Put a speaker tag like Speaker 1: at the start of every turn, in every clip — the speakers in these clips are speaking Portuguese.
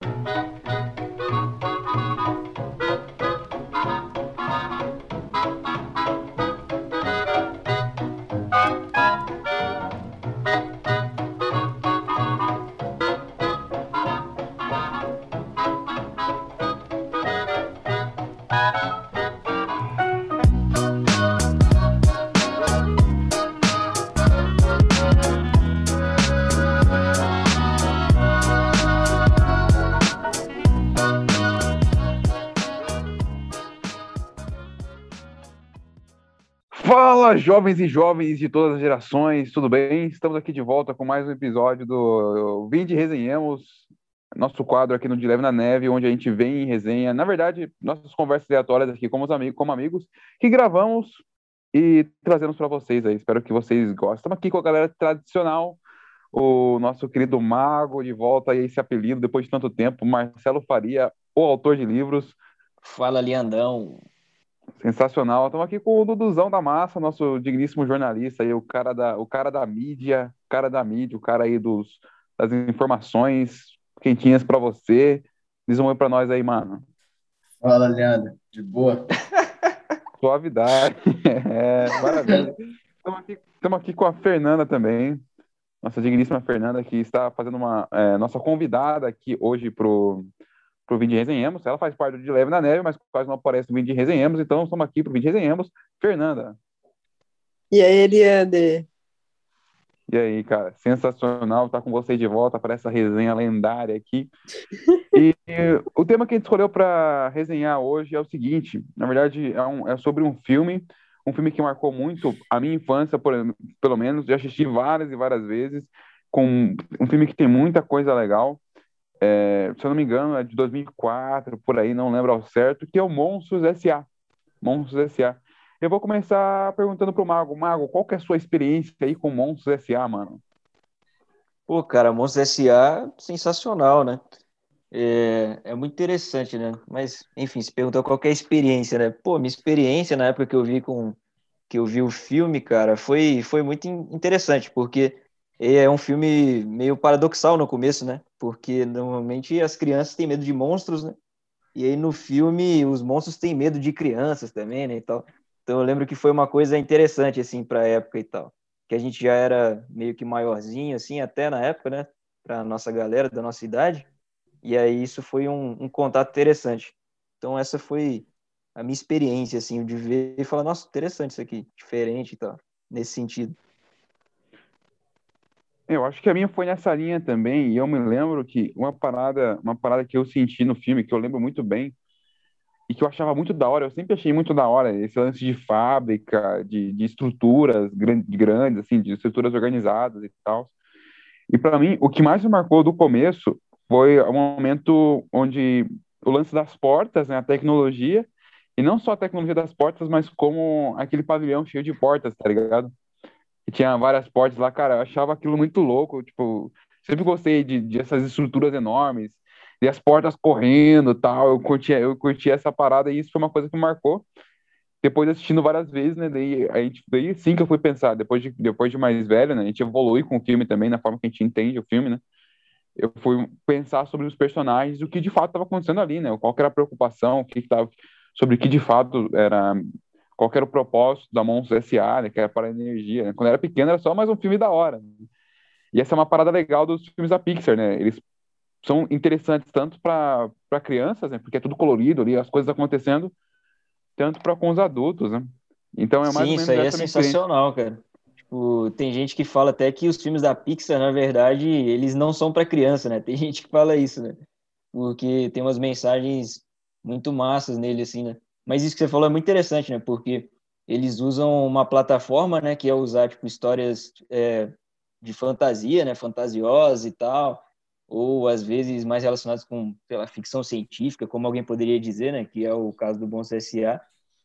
Speaker 1: Fala, jovens e jovens de todas as gerações, tudo bem? Estamos aqui de volta com mais um episódio do Vinde Resenhemos, nosso quadro aqui no De Leve na Neve, onde a gente vem em resenha, na verdade, nossas conversas aleatórias aqui como, amigos, como amigos, que gravamos e trazemos para vocês aí. Espero que vocês gostem. Estamos aqui com a galera tradicional, o nosso querido Mago de volta aí esse apelido depois de tanto tempo, Marcelo Faria, o autor de livros.
Speaker 2: Fala, Leandão.
Speaker 1: Sensacional. Estamos aqui com o Duduzão da Massa, nosso digníssimo jornalista aí, o cara da, o cara da mídia, o cara da mídia, o cara aí dos, das informações quentinhas para você. Diz um oi para nós aí, mano.
Speaker 3: Fala, Leandro. De boa?
Speaker 1: Suavidade. É, maravilha. Estamos aqui, estamos aqui com a Fernanda também, nossa digníssima Fernanda, que está fazendo uma é, nossa convidada aqui hoje pro pro Vinde Resenhemos. Ela faz parte do De Leve na Neve, mas quase não aparece no Vinde Resenhemos, então estamos aqui pro Vinde Resenhemos. Fernanda.
Speaker 4: E aí, Eliane?
Speaker 1: E aí, cara, sensacional estar com vocês de volta para essa resenha lendária aqui. E o tema que a gente escolheu para resenhar hoje é o seguinte: na verdade, é, um, é, sobre um filme, um filme que marcou muito a minha infância, por, pelo menos. Já assisti várias e várias vezes. Com um filme que tem muita coisa legal é, se eu não me engano, é de 2004, por aí, não lembro ao certo, que é o Monstros S.A. Monstros S.A. Eu vou começar perguntando pro Mago. Mago, qual que é a sua experiência aí com Monstros S.A., mano?
Speaker 2: Pô, cara, Monstros S.A. sensacional, né? É, é muito interessante, né? Mas, enfim, se perguntou qual é a experiência, né? Pô, minha experiência na época que eu vi com que eu vi o filme, cara, foi, foi muito interessante, porque é um filme meio paradoxal no começo, né? Porque normalmente as crianças têm medo de monstros, né? E aí no filme os monstros têm medo de crianças também, né? E tal. Então eu lembro que foi uma coisa interessante, assim, para a época e tal. Que a gente já era meio que maiorzinho, assim, até na época, né? Para nossa galera da nossa idade. E aí isso foi um, um contato interessante. Então essa foi a minha experiência, assim, de ver e falar, nossa, interessante isso aqui, diferente e tal, nesse sentido.
Speaker 1: Eu acho que a minha foi nessa linha também, e eu me lembro que uma parada, uma parada que eu senti no filme, que eu lembro muito bem, e que eu achava muito da hora, eu sempre achei muito da hora esse lance de fábrica, de, de estruturas grandes, assim, de estruturas organizadas e tal. E para mim, o que mais me marcou do começo foi o momento onde o lance das portas, né, a tecnologia, e não só a tecnologia das portas, mas como aquele pavilhão cheio de portas, tá ligado? Que tinha várias portas lá, cara, eu achava aquilo muito louco, tipo, sempre gostei de, de essas estruturas enormes, e as portas correndo tal, eu curtia, eu curtia essa parada e isso foi uma coisa que marcou. Depois assistindo várias vezes, né, daí a gente, daí sim que eu fui pensar, depois de, depois de mais velho, né, a gente evolui com o filme também, na forma que a gente entende o filme, né, eu fui pensar sobre os personagens, o que de fato estava acontecendo ali, né, qual era a preocupação, o que estava, sobre o que de fato era qual era o propósito da Monstros S.A., né, que era para a energia. Né? Quando era pequeno era só mais um filme da hora. Né? E essa é uma parada legal dos filmes da Pixar, né? Eles são interessantes tanto para crianças, né? Porque é tudo colorido ali, as coisas acontecendo, tanto para com os adultos, né?
Speaker 2: Então é mais Sim, isso aí é sensacional, cara. Tipo, tem gente que fala até que os filmes da Pixar, na verdade, eles não são para criança, né? Tem gente que fala isso, né? Porque tem umas mensagens muito massas nele, assim, né? Mas isso que você falou é muito interessante, né? Porque eles usam uma plataforma, né? Que é usar, tipo, histórias é, de fantasia, né? Fantasiosas e tal. Ou, às vezes, mais relacionadas com, pela ficção científica, como alguém poderia dizer, né? Que é o caso do Bons S.A.,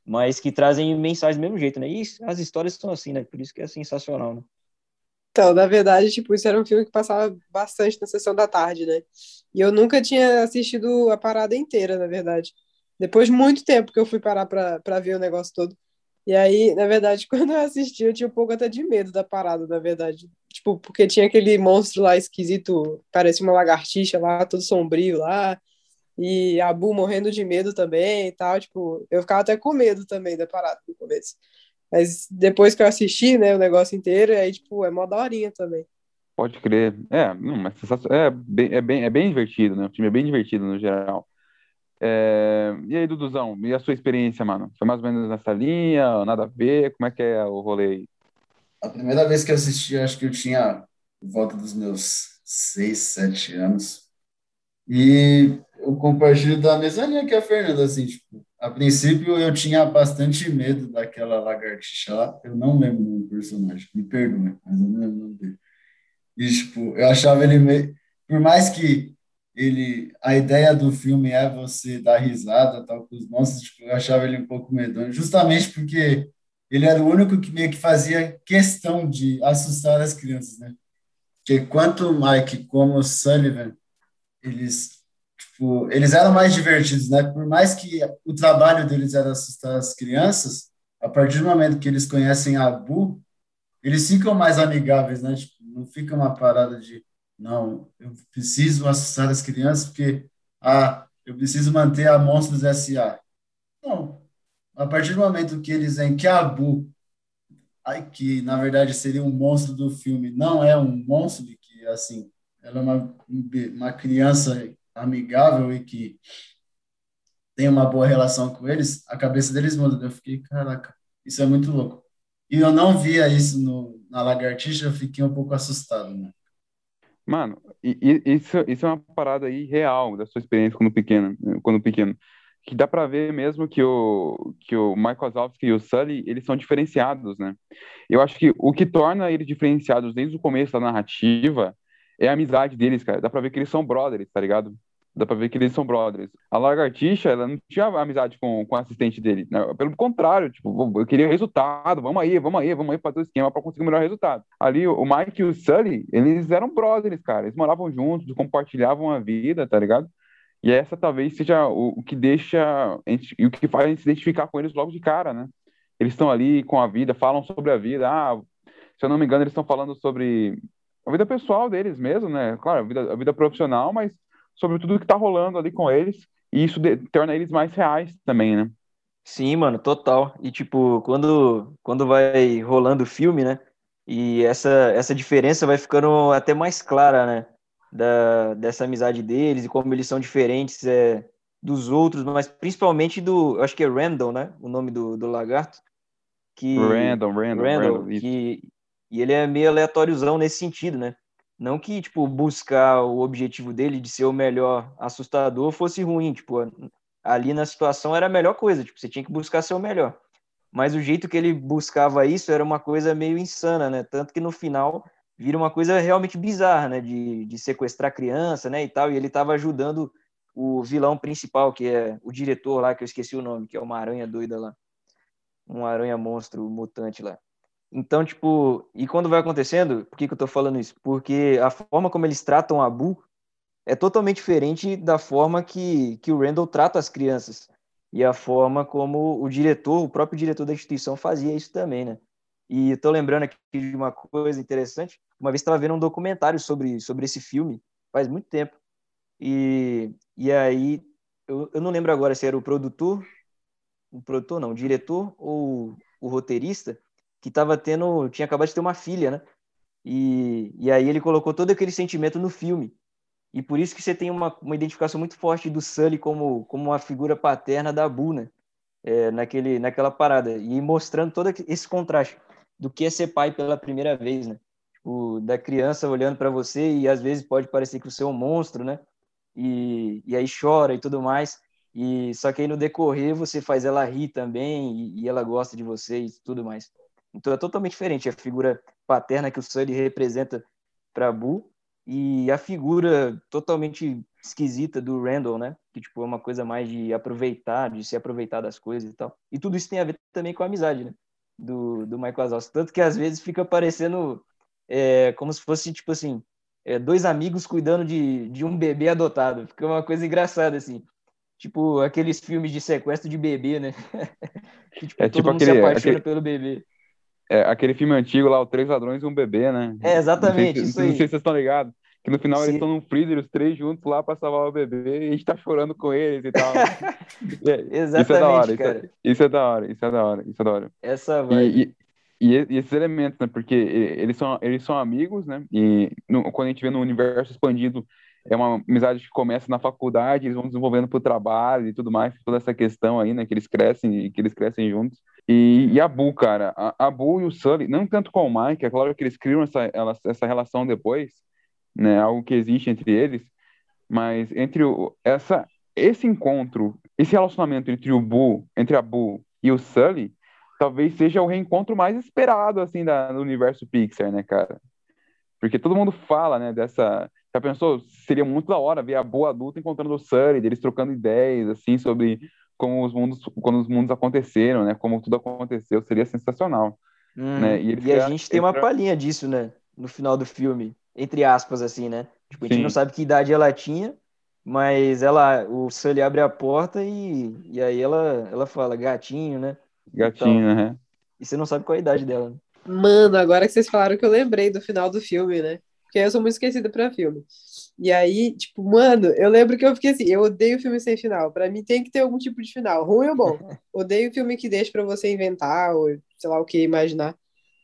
Speaker 2: mas que trazem mensagens do mesmo jeito, né? E as histórias são assim, né? Por isso que é sensacional, né?
Speaker 4: Então, na verdade, tipo, isso era um filme que passava bastante na sessão da tarde, né? E eu nunca tinha assistido a parada inteira, na verdade. Depois de muito tempo que eu fui parar para ver o negócio todo. E aí, na verdade, quando eu assisti, eu tinha um pouco até de medo da parada, na verdade. Tipo, porque tinha aquele monstro lá esquisito, parecia uma lagartixa lá, todo sombrio lá. E a Bu morrendo de medo também e tal. Tipo, eu ficava até com medo também da parada no começo. Mas depois que eu assisti, né, o negócio inteiro, aí, tipo, é mó daorinha também.
Speaker 1: Pode crer. É, não, mas é bem, é, bem, é bem divertido, né? O time é bem divertido no geral. É... E aí, Duduzão, e a sua experiência, mano? Foi mais ou menos nessa linha, nada a ver? Como é que é o rolê aí?
Speaker 3: A primeira vez que eu assisti, acho que eu tinha volta dos meus seis, sete anos. E eu compartilho da mesma linha que a Fernanda, assim, tipo, a princípio eu tinha bastante medo daquela lagartixa lá, eu não lembro do personagem, me perdoe, mas eu não lembro o nome dele. E, tipo, eu achava ele meio, por mais que ele, a ideia do filme é você dar risada, tal, com os monstros, tipo, eu achava ele um pouco medonho, justamente porque ele era o único que meio que fazia questão de assustar as crianças, né? Porque quanto o Mike como o Sullivan, eles tipo, eles eram mais divertidos, né? Por mais que o trabalho deles era assustar as crianças, a partir do momento que eles conhecem a Bu, eles ficam mais amigáveis, né? Tipo, não fica uma parada de não, eu preciso assustar as crianças porque ah, eu preciso manter a Monstros S.A. Não. A partir do momento que eles veem que a Bu, que na verdade seria um monstro do filme, não é um monstro, que assim, ela é uma, uma criança amigável e que tem uma boa relação com eles, a cabeça deles muda. Eu fiquei, caraca, isso é muito louco. E eu não via isso no, na lagartixa, eu fiquei um pouco assustado, né?
Speaker 1: Mano, e, e, isso, isso é uma parada aí real da sua experiência quando pequeno, quando pequeno. Que dá pra ver mesmo que o, que o Michael Wazowski e o Sully, eles são diferenciados, né? Eu acho que o que torna eles diferenciados desde o começo da narrativa é a amizade deles, cara. Dá pra ver que eles são brothers, tá ligado? Dá pra ver que eles são brothers. A lagartixa, ela não tinha amizade com, com o assistente dele. Né? Pelo contrário, tipo, eu queria resultado. Vamos aí, vamos aí, vamos aí fazer o esquema para conseguir o melhor resultado. Ali, o Mike e o Sully, eles eram brothers, cara. Eles moravam juntos, compartilhavam a vida, tá ligado? E essa talvez seja o, o que deixa e o que faz a gente se identificar com eles logo de cara, né? Eles estão ali com a vida, falam sobre a vida. Ah, se eu não me engano, eles estão falando sobre a vida pessoal deles mesmo, né? Claro, a vida, a vida profissional, mas sobre tudo que tá rolando ali com eles, e isso de, torna eles mais reais também, né?
Speaker 2: Sim, mano, total. E tipo, quando, quando vai rolando o filme, né? E essa, essa diferença vai ficando até mais clara, né? Da, dessa amizade deles e como eles são diferentes é, dos outros, mas principalmente do. Eu acho que é Randall, né? O nome do, do lagarto.
Speaker 1: Que, Randall, Randall, Randall, Randall
Speaker 2: que, e ele é meio aleatóriozão nesse sentido, né? Não que, tipo, buscar o objetivo dele de ser o melhor assustador fosse ruim, tipo, ali na situação era a melhor coisa, tipo, você tinha que buscar ser o melhor. Mas o jeito que ele buscava isso era uma coisa meio insana, né? Tanto que no final vira uma coisa realmente bizarra, né? De, de sequestrar criança, né? E tal, e ele estava ajudando o vilão principal, que é o diretor lá, que eu esqueci o nome, que é uma aranha doida lá. Um aranha monstro mutante lá. Então, tipo, e quando vai acontecendo, por que, que eu tô falando isso? Porque a forma como eles tratam a Bu é totalmente diferente da forma que, que o Randall trata as crianças. E a forma como o diretor, o próprio diretor da instituição fazia isso também, né? E tô lembrando aqui de uma coisa interessante. Uma vez estava vendo um documentário sobre, sobre esse filme, faz muito tempo. E, e aí, eu, eu não lembro agora se era o produtor, o produtor não, o diretor ou o roteirista, que estava tendo, tinha acabado de ter uma filha, né? E, e aí ele colocou todo aquele sentimento no filme. E por isso que você tem uma, uma identificação muito forte do Sully como, como uma figura paterna da Bu, né? É, naquele, naquela parada. E mostrando todo esse contraste do que é ser pai pela primeira vez, né? Tipo, da criança olhando para você e às vezes pode parecer que você é um monstro, né? E, e aí chora e tudo mais. E só que aí no decorrer você faz ela rir também e, e ela gosta de você e tudo mais. Então é totalmente diferente a figura paterna que o Sully representa para Boo e a figura totalmente esquisita do Randall, né? Que tipo é uma coisa mais de aproveitar, de se aproveitar das coisas e tal. E tudo isso tem a ver também com a amizade, né? Do, do Michael Wazowski. Tanto que às vezes fica parecendo é, como se fosse tipo assim é, dois amigos cuidando de, de um bebê adotado. Fica uma coisa engraçada assim. Tipo, aqueles filmes de sequestro de bebê, né? que, tipo,
Speaker 1: É
Speaker 2: todo
Speaker 1: tipo
Speaker 2: mundo
Speaker 1: aquele-
Speaker 2: se apaixona
Speaker 1: aquele-
Speaker 2: pelo bebê.
Speaker 1: É, aquele filme antigo lá, o Três Ladrões e um Bebê, né?
Speaker 2: É, exatamente,
Speaker 1: Não sei, se-
Speaker 2: isso
Speaker 1: não
Speaker 2: aí.
Speaker 1: sei se vocês estão ligados. Que no final
Speaker 2: Sim.
Speaker 1: eles estão num freezer, os três juntos lá pra salvar o bebê, e a gente tá chorando com eles e tal. É, Isso é da hora,
Speaker 2: Exatamente,
Speaker 1: isso é,
Speaker 2: cara.
Speaker 1: isso é da hora, isso é da hora, isso é da hora.
Speaker 2: Essa vibe.
Speaker 1: E, e, e, e esses elementos, né? Porque eles são, eles são amigos, né? E no- quando a gente vê no universo expandido, é uma amizade que começa na faculdade, eles vão desenvolvendo pro trabalho e tudo mais, toda essa questão aí, né? Que eles crescem e que eles crescem juntos. E, e a Boo, cara, a, a Boo e o Sully, não tanto com o Mike, é claro que eles criam essa, ela- essa relação depois, né? Algo que existe entre eles, mas entre o, essa, esse encontro, esse relacionamento entre o Boo, entre a Boo e o Sully, talvez seja o reencontro mais esperado, assim, da, do universo Pixar, né, cara? Porque todo mundo fala, né, dessa... Já pensou? Seria muito da hora ver a Boo adulta encontrando o Sully, eles trocando ideias, assim, sobre como os mundos, quando os mundos aconteceram, né? Como tudo aconteceu, seria sensacional.
Speaker 2: Uhum.
Speaker 1: né, e eles
Speaker 2: E a gente tem uma palhinha disso, né? No final do filme. Entre aspas, assim, né? Tipo, a gente
Speaker 1: Sim.
Speaker 2: não sabe que idade ela tinha, mas ela, o Sully abre a porta e, e aí ela, ela fala gatinho, né?
Speaker 1: Gatinho, né?
Speaker 2: E você não sabe qual a idade dela. né?
Speaker 4: Mano, agora que vocês falaram que eu lembrei do final do filme, né? Porque eu sou muito esquecida pra filme. E aí, tipo, mano, eu lembro que eu fiquei assim, eu odeio filme sem final. Pra mim tem que ter algum tipo de final, ruim ou bom. Odeio filme que deixa pra você inventar ou sei lá o que imaginar.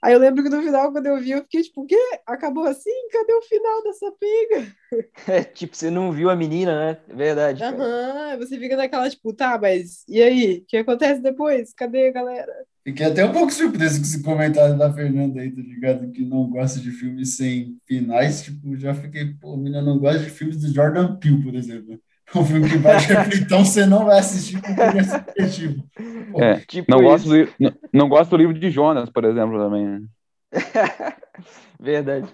Speaker 4: Aí eu lembro que no final, quando eu vi, eu fiquei tipo, o quê? Acabou assim? Cadê o final dessa pinga?
Speaker 2: É, tipo, você não viu a menina, né? Verdade.
Speaker 4: Aham, você fica naquela, tipo, tá, mas e aí? O que acontece depois? Cadê a galera?
Speaker 3: Fiquei até um pouco surpreso com esse comentário da Fernanda aí, tá ligado? Que não gosta de filmes sem finais. Tipo, já fiquei, pô, a menina não gosta de filmes do Jordan Peele, por exemplo. Um filme que vai então você não vai assistir porque ele é subjetivo. Pô,
Speaker 1: É,
Speaker 2: Tipo
Speaker 1: não, gosto do, não, não gosto do livro de Jonas, por exemplo, também. né?
Speaker 2: Verdade.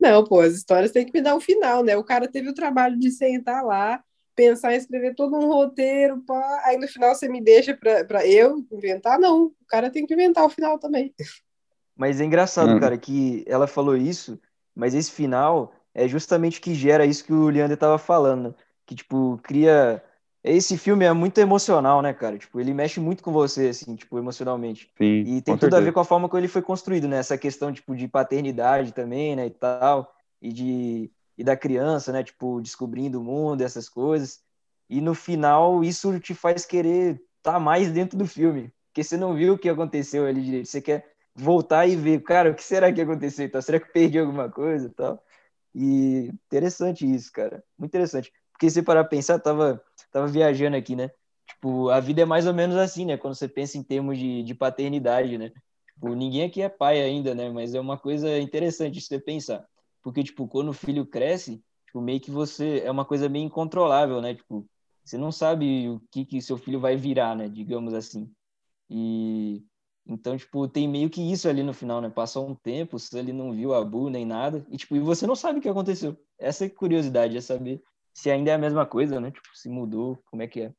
Speaker 4: Não, pô, as histórias têm que me dar um final, né? O cara teve o trabalho de sentar lá, pensar em escrever todo um roteiro, pá, aí no final você me deixa pra, pra eu inventar? Não, o cara tem que inventar o final também.
Speaker 2: Mas é engraçado,
Speaker 1: Hum.
Speaker 2: cara, que ela falou isso, mas esse final é justamente o que gera isso que o Leandro tava falando? Que, tipo, cria... Esse filme é muito emocional, né, cara? Tipo, ele mexe muito com você, assim, tipo, emocionalmente.
Speaker 1: Sim,
Speaker 2: E tem tudo a ver
Speaker 1: certeza.
Speaker 2: com a forma como ele foi construído, né? Essa questão, tipo, de paternidade também, né, e tal, e de e da criança, né, tipo, descobrindo o mundo, essas coisas. E no final, isso te faz querer estar mais dentro do filme, porque você não viu o que aconteceu ali direito. Você quer voltar e ver, cara, o que será que aconteceu? Então, será que eu perdi alguma coisa e tal? E interessante isso, cara. Muito interessante. Porque se parar pensar, tava, tava viajando aqui, né? Tipo, a vida é mais ou menos assim, né? Quando você pensa em termos de, de paternidade, né? Tipo, ninguém aqui é pai ainda, né? Mas é uma coisa interessante de você pensar. Porque, tipo, quando o filho cresce, tipo, meio que você... É uma coisa meio incontrolável, né? Tipo, você não sabe o que que seu filho vai virar, né? Digamos assim. E... Então, tipo, tem meio que isso ali no final, né? Passou um tempo, você ali não viu a Bu nem nada, e, tipo, e você não sabe o que aconteceu. Essa é curiosidade, é saber se ainda é a mesma coisa, né? Tipo, se mudou, como é que é.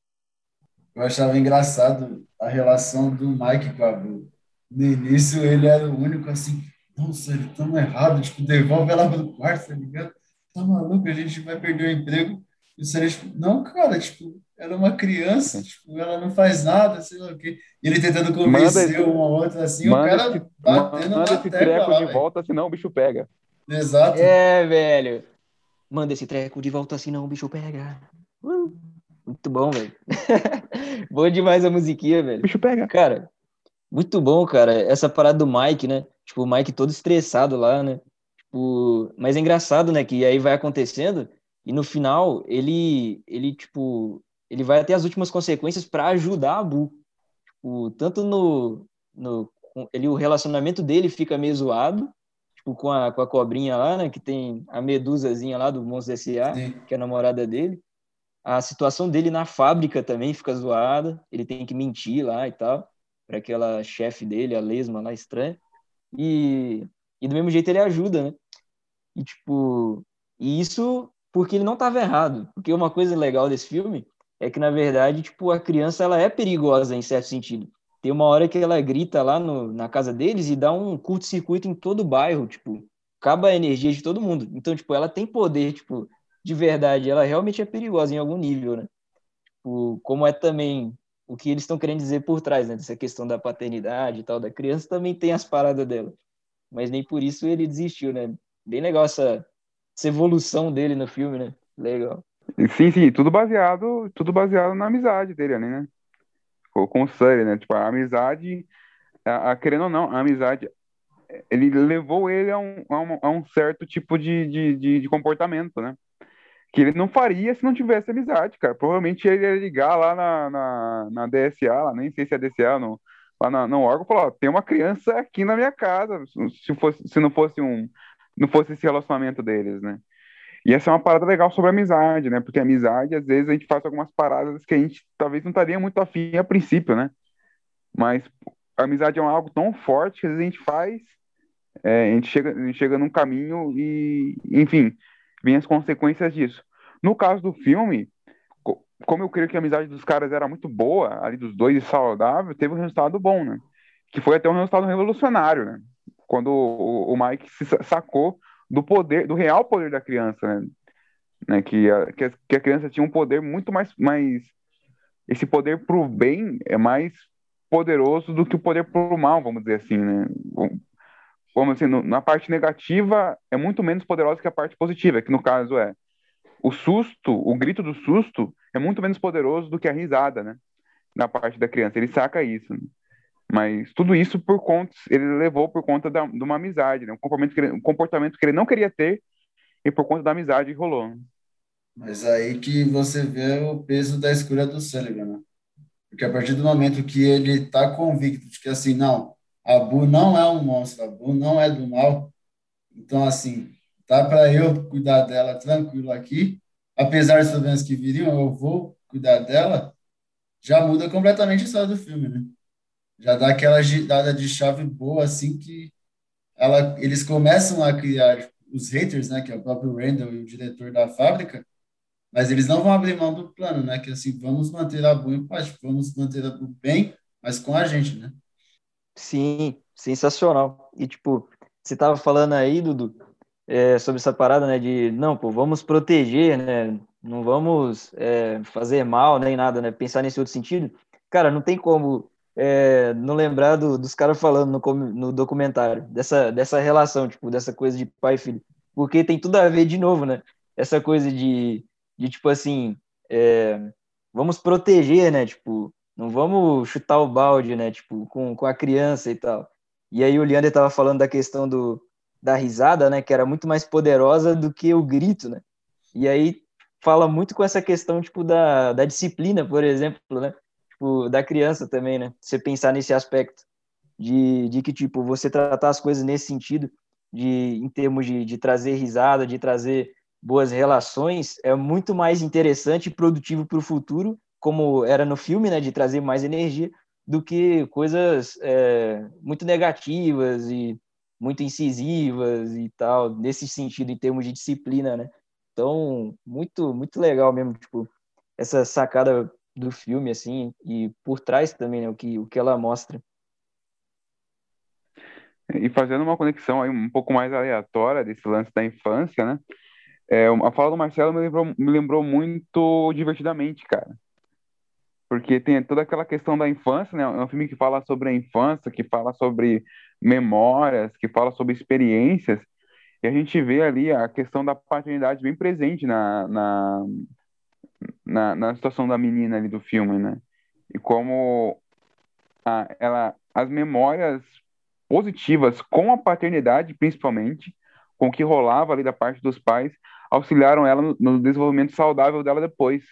Speaker 3: Eu achava engraçado a relação do Mike com a Blue. No início, ele era o único assim, nossa, ele tão errado, tipo, devolve ela pro quarto, tá ligado? Tá maluco, a gente vai perder o emprego. E o Sérgio, tipo, não, cara, tipo, ela é uma criança, tipo, ela não faz nada, sei lá o quê. E ele tentando convencer
Speaker 1: Manda-
Speaker 3: uma outra assim, o
Speaker 1: Manda
Speaker 3: cara
Speaker 1: esse,
Speaker 3: batendo
Speaker 1: manda
Speaker 3: na
Speaker 1: esse
Speaker 3: tecla
Speaker 1: treco
Speaker 3: lá,
Speaker 1: de
Speaker 3: velho.
Speaker 1: volta, senão o bicho pega.
Speaker 3: Exato.
Speaker 2: É, velho. Manda esse treco de volta, senão o bicho pega. Uh, muito bom, velho. bom demais a musiquinha,
Speaker 1: O
Speaker 2: velho.
Speaker 1: bicho pega.
Speaker 2: Cara, muito bom, cara. Essa parada do Mike, né? Tipo, o Mike todo estressado lá, né? Tipo, mas é engraçado, né? Que aí vai acontecendo e no final ele, ele tipo, ele vai até as últimas consequências para ajudar a Bu. Tipo, tanto no, no ele o relacionamento dele fica meio zoado, tipo, com a, com a cobrinha lá, né? Que tem a medusazinha lá do Monstros S.A que é a namorada dele. A situação dele na fábrica também fica zoada. Ele tem que mentir lá e tal, para aquela chefe dele, a lesma lá estranha. E, e do mesmo jeito ele ajuda, né? E tipo, e isso porque ele não estava errado. Porque uma coisa legal desse filme é que na verdade, tipo, a criança ela é perigosa em certo sentido. Tem uma hora que ela grita lá no, na casa deles e dá um curto-circuito em todo o bairro, tipo, acaba a energia de todo mundo. Então, tipo, ela tem poder, tipo, de verdade, ela realmente é perigosa em algum nível, né? tipo, como é também o que eles estão querendo dizer por trás, né? Dessa questão da paternidade e tal, da criança também tem as paradas dela. Mas nem por isso ele desistiu, né? Bem legal essa, essa evolução dele no filme, né? Legal.
Speaker 1: Sim, sim, tudo baseado, tudo baseado na amizade dele ali, né? Com, o Sully, né? Tipo, a amizade, a, a, querendo ou não, a amizade, ele levou ele a um, a um, a um certo tipo de, de, de, de comportamento, né? Que ele não faria se não tivesse amizade, cara. Provavelmente ele ia ligar lá na, na, na DSA, lá, nem sei se é DSA, no, lá na, no órgão, falar, tem uma criança aqui na minha casa, se, fosse, se não fosse um, não fosse esse relacionamento deles, né? E essa é uma parada legal sobre amizade, né? Porque amizade, às vezes, a gente faz algumas paradas que a gente talvez não estaria muito afim a princípio, né? Mas a amizade é algo tão forte que às vezes a gente faz, é, a, gente chega, a gente chega num caminho e, enfim, vem as consequências disso. No caso do filme, como eu creio que a amizade dos caras era muito boa, ali dos dois e saudável, teve um resultado bom, né? Que foi até um resultado revolucionário, né? Quando o, o Mike se sacou do poder, do real poder da criança, né? né? Que, a, que, a, que a criança tinha um poder muito mais, mais esse poder pro bem é mais poderoso do que o poder pro mal, vamos dizer assim, né? Vamos assim, no, na parte negativa é muito menos poderosa que a parte positiva, que no caso é o susto, o grito do susto é muito menos poderoso do que a risada, né? Na parte da criança, ele saca isso. Né? Mas tudo isso por conta, ele levou por conta da, de uma amizade, né? Um comportamento, que ele, um comportamento que ele não queria ter e por conta da amizade rolou.
Speaker 3: Mas aí que você vê o peso da escolha do Sullivan, né? Porque a partir do momento que ele está convicto de que assim, não, a Bu não é um monstro, a Bu não é do mal. Então, assim, tá para eu cuidar dela tranquilo aqui. Apesar dos problemas que viriam, eu vou cuidar dela. Já muda completamente a história do filme, né? Já dá aquela dada de chave boa, assim, que ela, eles começam a criar os haters, né? Que é o próprio Randall e o diretor da fábrica. Mas eles não vão abrir mão do plano, né? Que assim, vamos manter a Bu em paz, vamos manter a Bu bem, mas com a gente, né?
Speaker 2: Sim, sensacional. E, tipo, você tava falando aí, Dudu, é, sobre essa parada, né, de, não, pô, vamos proteger, né, não vamos é, fazer mal nem nada, né, pensar nesse outro sentido. Cara, não tem como é, não lembrar do, dos caras falando no, no documentário, dessa, dessa relação, tipo, dessa coisa de pai e filho. Porque tem tudo a ver, de novo, né, essa coisa de, de tipo assim, é, vamos proteger, né, tipo, não vamos chutar o balde, né? Tipo, com, com a criança e tal. E aí o Leander estava falando da questão do, da risada, né? Que era muito mais poderosa do que o grito, né? E aí fala muito com essa questão, tipo, da, da disciplina, por exemplo, né? Tipo, da criança também, né? Você pensar nesse aspecto de, de que, tipo, você tratar as coisas nesse sentido, de, em termos de, de trazer risada, de trazer boas relações, é muito mais interessante e produtivo para o futuro como era no filme, né, de trazer mais energia, do que coisas é, muito negativas e muito incisivas e tal, nesse sentido, em termos de disciplina, né? Então, muito, muito legal mesmo, tipo, essa sacada do filme, assim, e por trás também, né, o que, o que ela mostra.
Speaker 1: E fazendo uma conexão aí um pouco mais aleatória desse lance da infância, né? É, a fala do Marcelo me lembrou, me lembrou muito divertidamente, cara porque tem toda aquela questão da infância, né? É um filme que fala sobre a infância, que fala sobre memórias, que fala sobre experiências, e a gente vê ali a questão da paternidade bem presente na, na, na, na situação da menina ali do filme, né? E como a, ela, as memórias positivas com a paternidade, principalmente, com o que rolava ali da parte dos pais, auxiliaram ela no, no desenvolvimento saudável dela depois,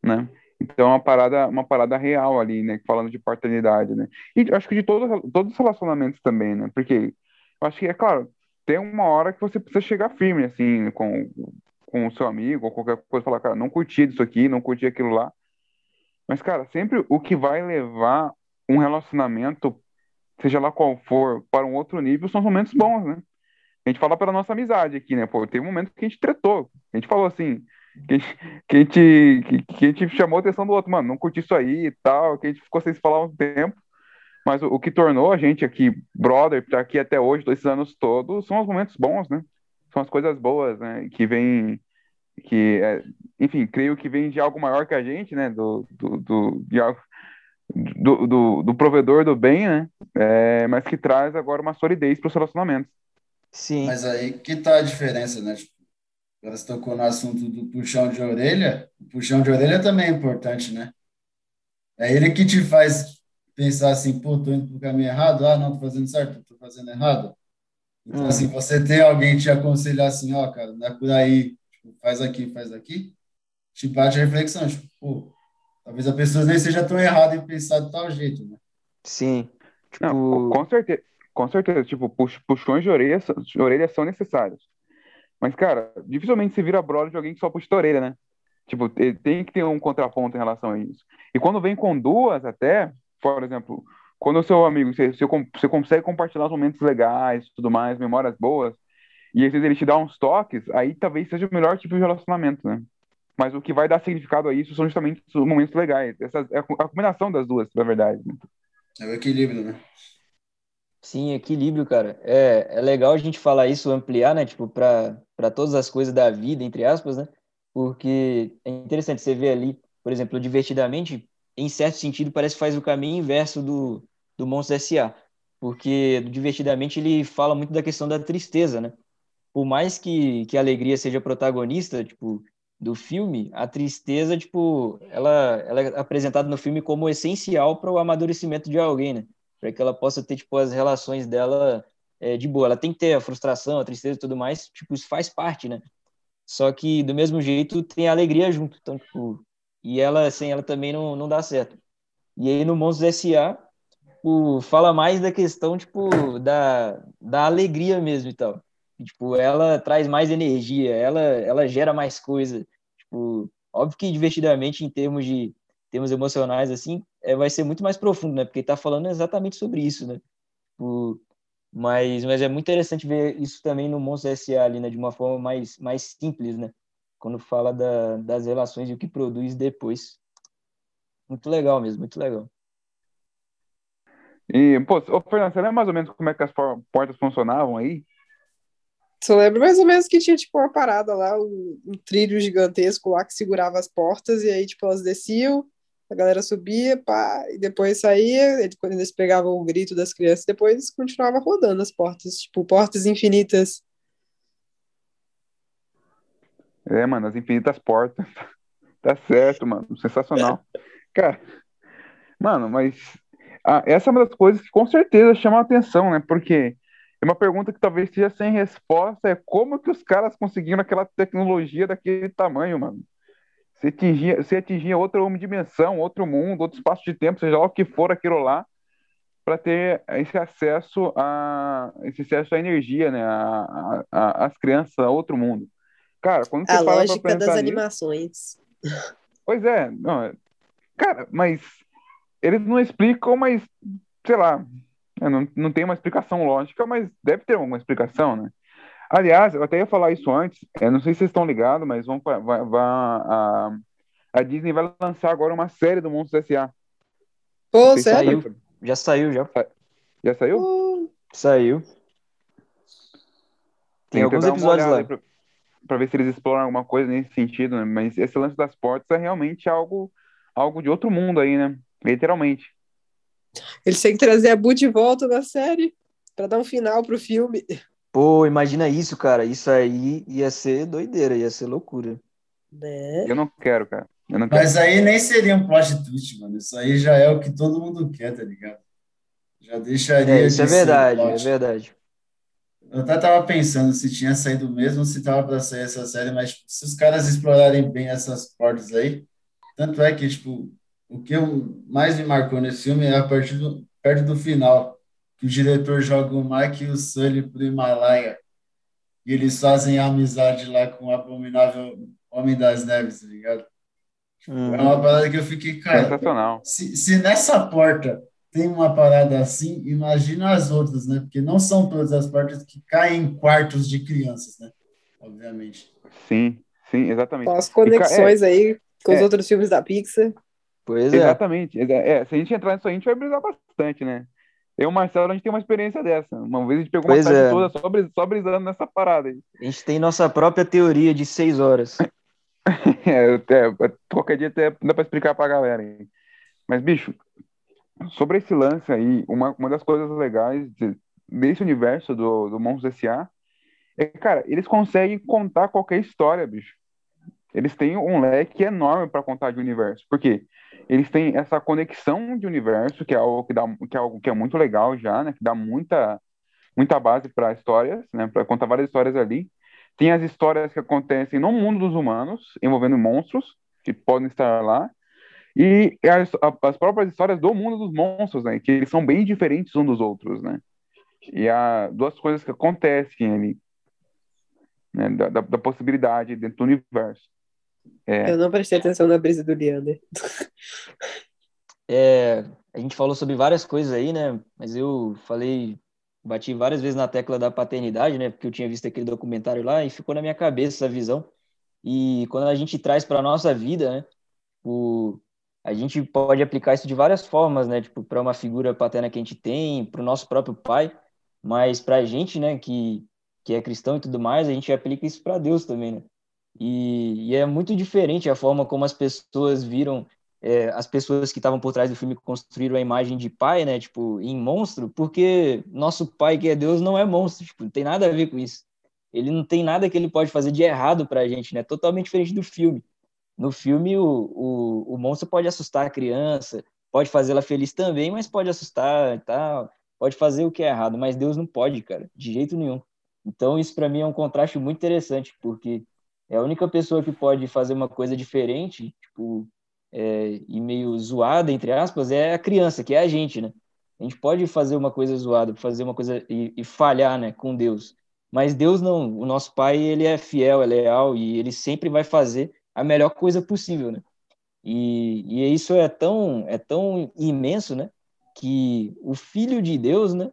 Speaker 1: né? Então, é uma parada, uma parada real ali, né? Falando de paternidade, né? E acho que de todo, todos os relacionamentos também, né? Porque eu acho que, é claro, tem uma hora que você precisa chegar firme, assim, com, com o seu amigo ou qualquer coisa, falar, cara, não curti isso aqui, não curti aquilo lá. Mas, cara, sempre o que vai levar um relacionamento, seja lá qual for, para um outro nível, são os momentos bons, né? A gente fala pela nossa amizade aqui, né? Pô, tem um momento que a gente tretou. A gente falou assim, que, que, a gente, que, que, a gente chamou a atenção do outro, mano, não curti isso aí e tal, que a gente ficou sem se falar um tempo. Mas o, o que tornou a gente aqui, brother, tá aqui até hoje, esses anos todos, são os momentos bons, né? São as coisas boas, né? Que vem, que é, enfim, creio que vem de algo maior que a gente, né? Do, do, do, de algo, do, do, do, provedor do bem, né? É, mas que traz agora uma solidez para os relacionamentos.
Speaker 2: Sim.
Speaker 3: Mas aí que tá a diferença, né? Agora você tocou no assunto do puxão de orelha. O puxão de orelha também é importante, né? É ele que te faz pensar assim, pô, tô indo pro caminho errado, ah, não, tô fazendo certo, tô fazendo errado. Então, hum. assim, você tem alguém te aconselhar assim, ó, oh, cara, não é por aí, tipo, faz aqui, faz aqui, te bate a reflexão, tipo, pô, talvez a pessoa nem seja tão errada em pensar de tal jeito, né?
Speaker 2: Sim.
Speaker 1: Tipo... Não, com certeza, com certeza, tipo, pux, puxões de orelha, de orelha são necessários. Mas, cara, dificilmente se vira brother de alguém que só puxa a orelha, né? Tipo, tem que ter um contraponto em relação a isso. E quando vem com duas, até, por exemplo, quando o seu amigo, você, você consegue compartilhar os momentos legais, tudo mais, memórias boas, e às vezes ele te dá uns toques, aí talvez seja o melhor tipo de relacionamento, né? Mas o que vai dar significado a isso são justamente os momentos legais. Essa é a combinação das duas, na verdade. Né?
Speaker 3: É o equilíbrio, né?
Speaker 2: Sim, equilíbrio, cara. É, é legal a gente falar isso, ampliar, né? Tipo, para todas as coisas da vida, entre aspas, né? Porque é interessante você ver ali, por exemplo, divertidamente, em certo sentido, parece que faz o caminho inverso do, do Monstros S.A. Porque, divertidamente, ele fala muito da questão da tristeza, né? Por mais que, que a alegria seja protagonista, tipo, do filme, a tristeza, tipo, ela, ela é apresentada no filme como essencial para o amadurecimento de alguém, né? Para que ela possa ter, tipo, as relações dela é, de boa. Ela tem que ter a frustração, a tristeza e tudo mais, tipo, isso faz parte, né? Só que, do mesmo jeito, tem a alegria junto. Então, tipo, e ela, sem ela também não, não dá certo. E aí, no Monstros S.A., tipo, fala mais da questão, tipo, da, da alegria mesmo e tal. Tipo, ela traz mais energia, ela, ela gera mais coisa. Tipo, óbvio que divertidamente, em termos de termos emocionais, assim, é, vai ser muito mais profundo, né? Porque tá falando exatamente sobre isso, né? Tipo, mas, mas é muito interessante ver isso também no Monstro S.A. ali, né? De uma forma mais, mais simples, né? Quando fala da, das relações e o que produz depois. Muito legal mesmo, muito legal.
Speaker 1: E, pô, ô, Fernando, você lembra mais ou menos como é que as portas funcionavam aí?
Speaker 4: Só lembro mais ou menos que tinha, tipo, uma parada lá, um, um, trilho gigantesco lá que segurava as portas, e aí, tipo, elas desciam, a galera subia, pá, e depois saía, e quando eles pegavam o grito das crianças, depois continuava rodando as portas, tipo, portas infinitas.
Speaker 1: É, mano, as infinitas portas. tá certo, mano, sensacional. Cara, mano, mas ah, essa é uma das coisas que com certeza chama a atenção, né, porque é uma pergunta que talvez seja sem resposta, é como que os caras conseguiram aquela tecnologia daquele tamanho, mano? Você atingia, você atingia outra dimensão, outro mundo, outro espaço de tempo, seja lá o que for aquilo lá, para ter esse acesso a esse acesso à energia, né, a, a, as crianças a outro mundo. Cara, quando você
Speaker 4: a lógica das nisso, animações.
Speaker 1: Pois é, não, cara, mas eles não explicam, mas sei lá, não, não tem uma explicação lógica, mas deve ter alguma explicação, né? Aliás, eu até ia falar isso antes, eu não sei se vocês estão ligados, mas vão, vai, vai, a, a Disney vai lançar agora uma série do Monstros S.A.
Speaker 4: Pô, sério?
Speaker 2: Saiu. Já saiu, já.
Speaker 1: Já saiu?
Speaker 2: Uh, saiu. Tem, Tem alguns episódios lá. Pra,
Speaker 1: pra, ver se eles exploram alguma coisa nesse sentido, né? Mas esse lance das portas é realmente algo, algo de outro mundo aí, né? Literalmente.
Speaker 4: Eles têm que trazer a Bu de volta na série para dar um final pro filme.
Speaker 2: Pô, imagina isso, cara. Isso aí ia ser doideira, ia ser loucura.
Speaker 4: Né?
Speaker 1: Eu não quero, cara. Eu não
Speaker 3: quero. Mas aí nem seria um plot twist, mano. Isso aí já é o que todo mundo quer, tá ligado? Já deixaria.
Speaker 2: É, isso é verdade, é verdade.
Speaker 3: Eu até tava pensando se tinha saído mesmo, se tava para sair essa série, mas tipo, se os caras explorarem bem essas portas aí, tanto é que, tipo, o que mais me marcou nesse filme é a partir do, perto do final, que o diretor joga o Mike e o Sully pro Himalaia, e eles fazem amizade lá com o abominável Homem das Neves, tá ligado? Uhum. É uma parada que eu fiquei, cara.
Speaker 1: Sensacional.
Speaker 3: Se, se nessa porta tem uma parada assim, imagina as outras, né? Porque não são todas as portas que caem em quartos de crianças, né? Obviamente.
Speaker 1: Sim, sim, exatamente.
Speaker 4: As conexões é, aí com é, os outros filmes da Pixar.
Speaker 2: Pois é.
Speaker 1: Exatamente. É, se a gente entrar nisso, a gente vai brisar bastante, né? Eu e o Marcelo, a gente tem uma experiência dessa. Uma vez a gente pegou
Speaker 2: pois
Speaker 1: uma
Speaker 2: tarde
Speaker 1: é. toda só, bris, só brisando nessa parada aí.
Speaker 2: A gente tem nossa própria teoria de seis horas.
Speaker 1: é, é, qualquer dia até dá pra explicar pra galera. Hein? Mas, bicho, sobre esse lance aí, uma, uma das coisas legais de, desse universo do, do Monstros S.A. é que, cara, eles conseguem contar qualquer história, bicho. Eles têm um leque enorme para contar de universo. Por quê? Eles têm essa conexão de universo, que é algo que, dá, que é algo que é muito legal já, né? Que dá muita, muita base para histórias, né? Para contar várias histórias ali. Tem as histórias que acontecem no mundo dos humanos, envolvendo monstros, que podem estar lá. E as, as próprias histórias do mundo dos monstros, né? Que eles são bem diferentes uns dos outros, né? E há duas coisas que acontecem ali, né? Da, da possibilidade dentro do universo.
Speaker 4: É. Eu não prestei atenção na brisa do Leander.
Speaker 2: É, a gente falou sobre várias coisas aí, né? Mas eu falei, bati várias vezes na tecla da paternidade, né? Porque eu tinha visto aquele documentário lá e ficou na minha cabeça essa visão. E quando a gente traz para nossa vida, né? O, a gente pode aplicar isso de várias formas, né? Tipo, para uma figura paterna que a gente tem, para o nosso próprio pai, mas para a gente, né? Que, que é cristão e tudo mais, a gente aplica isso para Deus também, né? E, e, é muito diferente a forma como as pessoas viram, é, as pessoas que estavam por trás do filme construíram a imagem de pai, né, tipo, em monstro, porque nosso pai, que é Deus, não é monstro, tipo, não tem nada a ver com isso. Ele não tem nada que ele pode fazer de errado pra gente, né, totalmente diferente do filme. No filme, o, o, o monstro pode assustar a criança, pode fazê-la feliz também, mas pode assustar e tal, pode fazer o que é errado, mas Deus não pode, cara, de jeito nenhum. Então, isso para mim é um contraste muito interessante, porque é a única pessoa que pode fazer uma coisa diferente, tipo, é, e meio zoada, entre aspas, é a criança, que é a gente, né? A gente pode fazer uma coisa zoada, fazer uma coisa e, e, falhar, né, com Deus. Mas Deus não, o nosso Pai, ele é fiel, é leal e ele sempre vai fazer a melhor coisa possível, né? E, e isso é tão, é tão imenso, né? Que o Filho de Deus, né?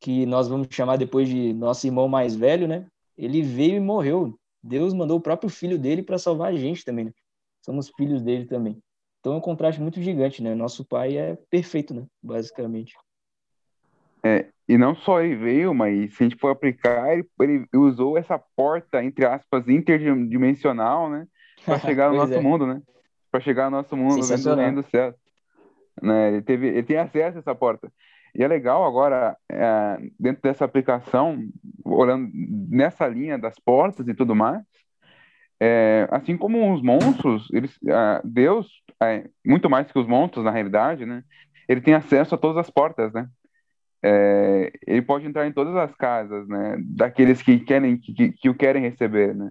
Speaker 2: Que nós vamos chamar depois de nosso irmão mais velho, né? Ele veio e morreu Deus mandou o próprio filho dele para salvar a gente também, né? Somos filhos dele também. Então é um contraste muito gigante, né? Nosso pai é perfeito, né? Basicamente.
Speaker 1: É, e não só ele veio, mas se a gente for aplicar, ele, ele usou essa porta, entre aspas, interdimensional, né? Para chegar no nosso é. mundo, né? Para chegar no nosso mundo, dentro do reino do céu. Né? Ele, teve, ele tem acesso a essa porta. E é legal agora, é, dentro dessa aplicação, olhando nessa linha das portas e tudo mais, é, assim como os monstros, eles, Deus, é, muito mais que os monstros na realidade, né? Ele tem acesso a todas as portas, né? É, ele pode entrar em todas as casas, né? Daqueles que querem que, que, o querem receber, né?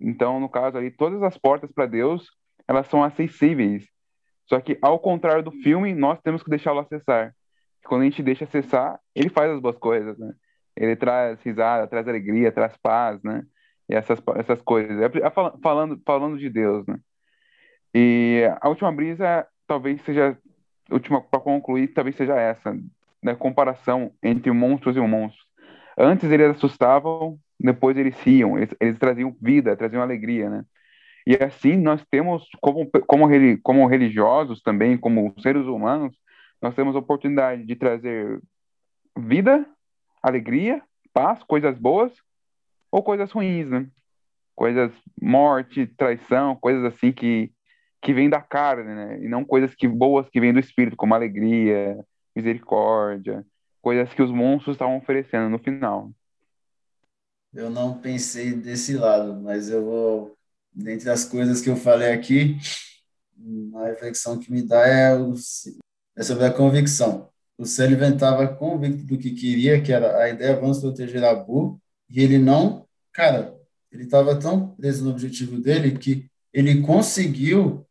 Speaker 1: Então, no caso ali, todas as portas para Deus, elas são acessíveis. Só que, ao contrário do filme, nós temos que deixá-lo acessar quando a gente deixa acessar, ele faz as boas coisas, né? Ele traz risada, traz alegria, traz paz, né? E essas, essas coisas. É, é falando, falando de Deus, né? E a última brisa talvez seja, última para concluir, talvez seja essa, né? Comparação entre monstros e um monstro. Antes eles assustavam, depois eles riam, eles, eles traziam vida, traziam alegria, né? E assim nós temos, como, como, como religiosos também, como seres humanos, nós temos a oportunidade de trazer vida, alegria, paz, coisas boas ou coisas ruins, né? Coisas morte, traição, coisas assim que que vêm da carne, né? E não coisas que boas que vêm do espírito, como alegria, misericórdia, coisas que os monstros estavam oferecendo no final.
Speaker 3: Eu não pensei desse lado, mas eu vou, dentre as coisas que eu falei aqui, uma reflexão que me dá é o, é sobre a convicção. O Sullivan estava convicto do que queria, que era a ideia, vamos proteger a Bu, e ele não, cara, ele estava tão preso no objetivo dele que ele conseguiu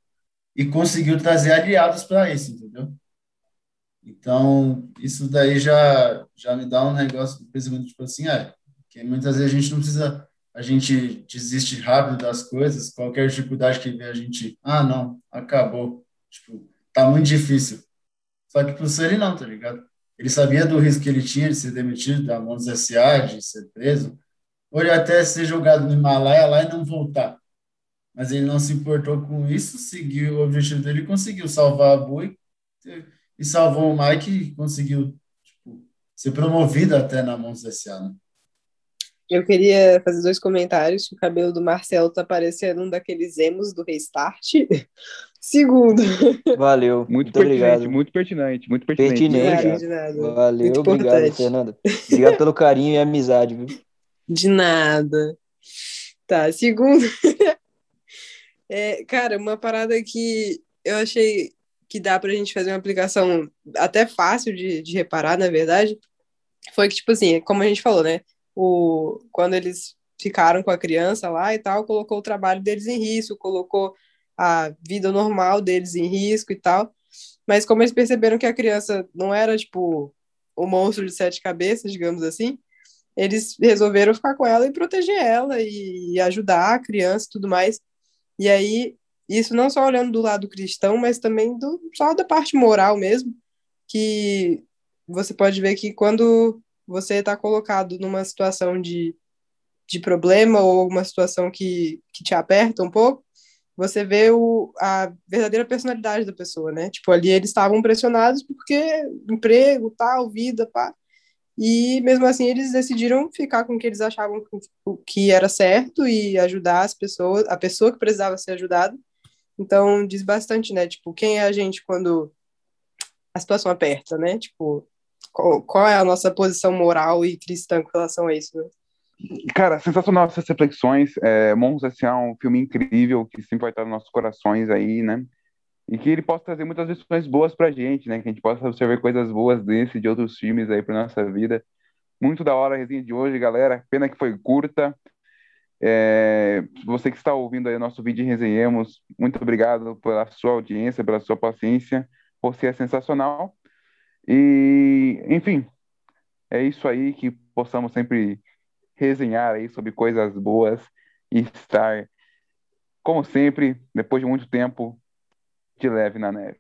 Speaker 3: e conseguiu trazer aliados para isso, entendeu? Então, isso daí já, já me dá um negócio de pensamento, tipo assim, é, que muitas vezes a gente não precisa, a gente desiste rápido das coisas, qualquer dificuldade que vem a gente, ah, não, acabou, tipo, tá muito difícil. Só que pro ele não, tá ligado? Ele sabia do risco que ele tinha de ser demitido da Mons SA, de ser preso, ou ele até ser jogado no Himalaia lá e não voltar. Mas ele não se importou com isso, seguiu o objetivo dele conseguiu salvar a Bui e salvou o Mike e conseguiu tipo, ser promovido até na Mons SA, né?
Speaker 4: Eu queria fazer dois comentários. O cabelo do Marcelo tá parecendo um daqueles emos do Restart. Segundo.
Speaker 2: Valeu.
Speaker 1: Muito,
Speaker 2: Muito, obrigado.
Speaker 1: muito pertinente, muito pertinente.
Speaker 2: Pertinente. Obrigado.
Speaker 4: nada.
Speaker 2: Valeu,
Speaker 4: Muito
Speaker 2: obrigado,
Speaker 4: importante.
Speaker 2: Fernanda. Obrigado pelo carinho e amizade, viu?
Speaker 4: De nada. Tá, segundo. É, cara, uma parada que eu achei que dá pra gente fazer uma aplicação até fácil de, de reparar, na verdade, foi que, tipo assim, como a gente falou, né? O, quando eles ficaram com a criança lá e tal, colocou o trabalho deles em risco, colocou a vida normal deles em risco e tal. Mas como eles perceberam que a criança não era, tipo, o monstro de sete cabeças, digamos assim, eles resolveram ficar com ela e proteger ela e ajudar a criança e tudo mais. E aí, isso não só olhando do lado cristão, mas também do, só da parte moral mesmo, que você pode ver que quando você está colocado numa situação de, de problema ou uma situação que, que te aperta um pouco, você vê o, a verdadeira personalidade da pessoa, né? Tipo, ali eles estavam pressionados porque emprego, tal, vida, pá. E mesmo assim eles decidiram ficar com o que eles achavam que- que era certo e ajudar as pessoas, a pessoa que precisava ser ajudada. Então diz bastante, né? Tipo, quem é a gente quando a situação aperta, né? Tipo, qual, qual é a nossa posição moral e cristã com relação a isso, né?
Speaker 1: Cara, sensacional essas reflexões. É, Monstros S.A. é um filme incrível que sempre vai estar nos nossos corações aí, né? E que ele possa trazer muitas lições boas pra gente, né? Que a gente possa observar coisas boas desse e de outros filmes aí pra nossa vida. Muito da hora a resenha de hoje, galera. Pena que foi curta. É, você que está ouvindo aí o nosso vídeo Resenhemos, muito obrigado pela sua audiência, pela sua paciência. Você é sensacional. E, enfim, é isso aí que possamos sempre resenhar aí sobre coisas boas e estar, como sempre, depois de muito tempo, de leve na neve.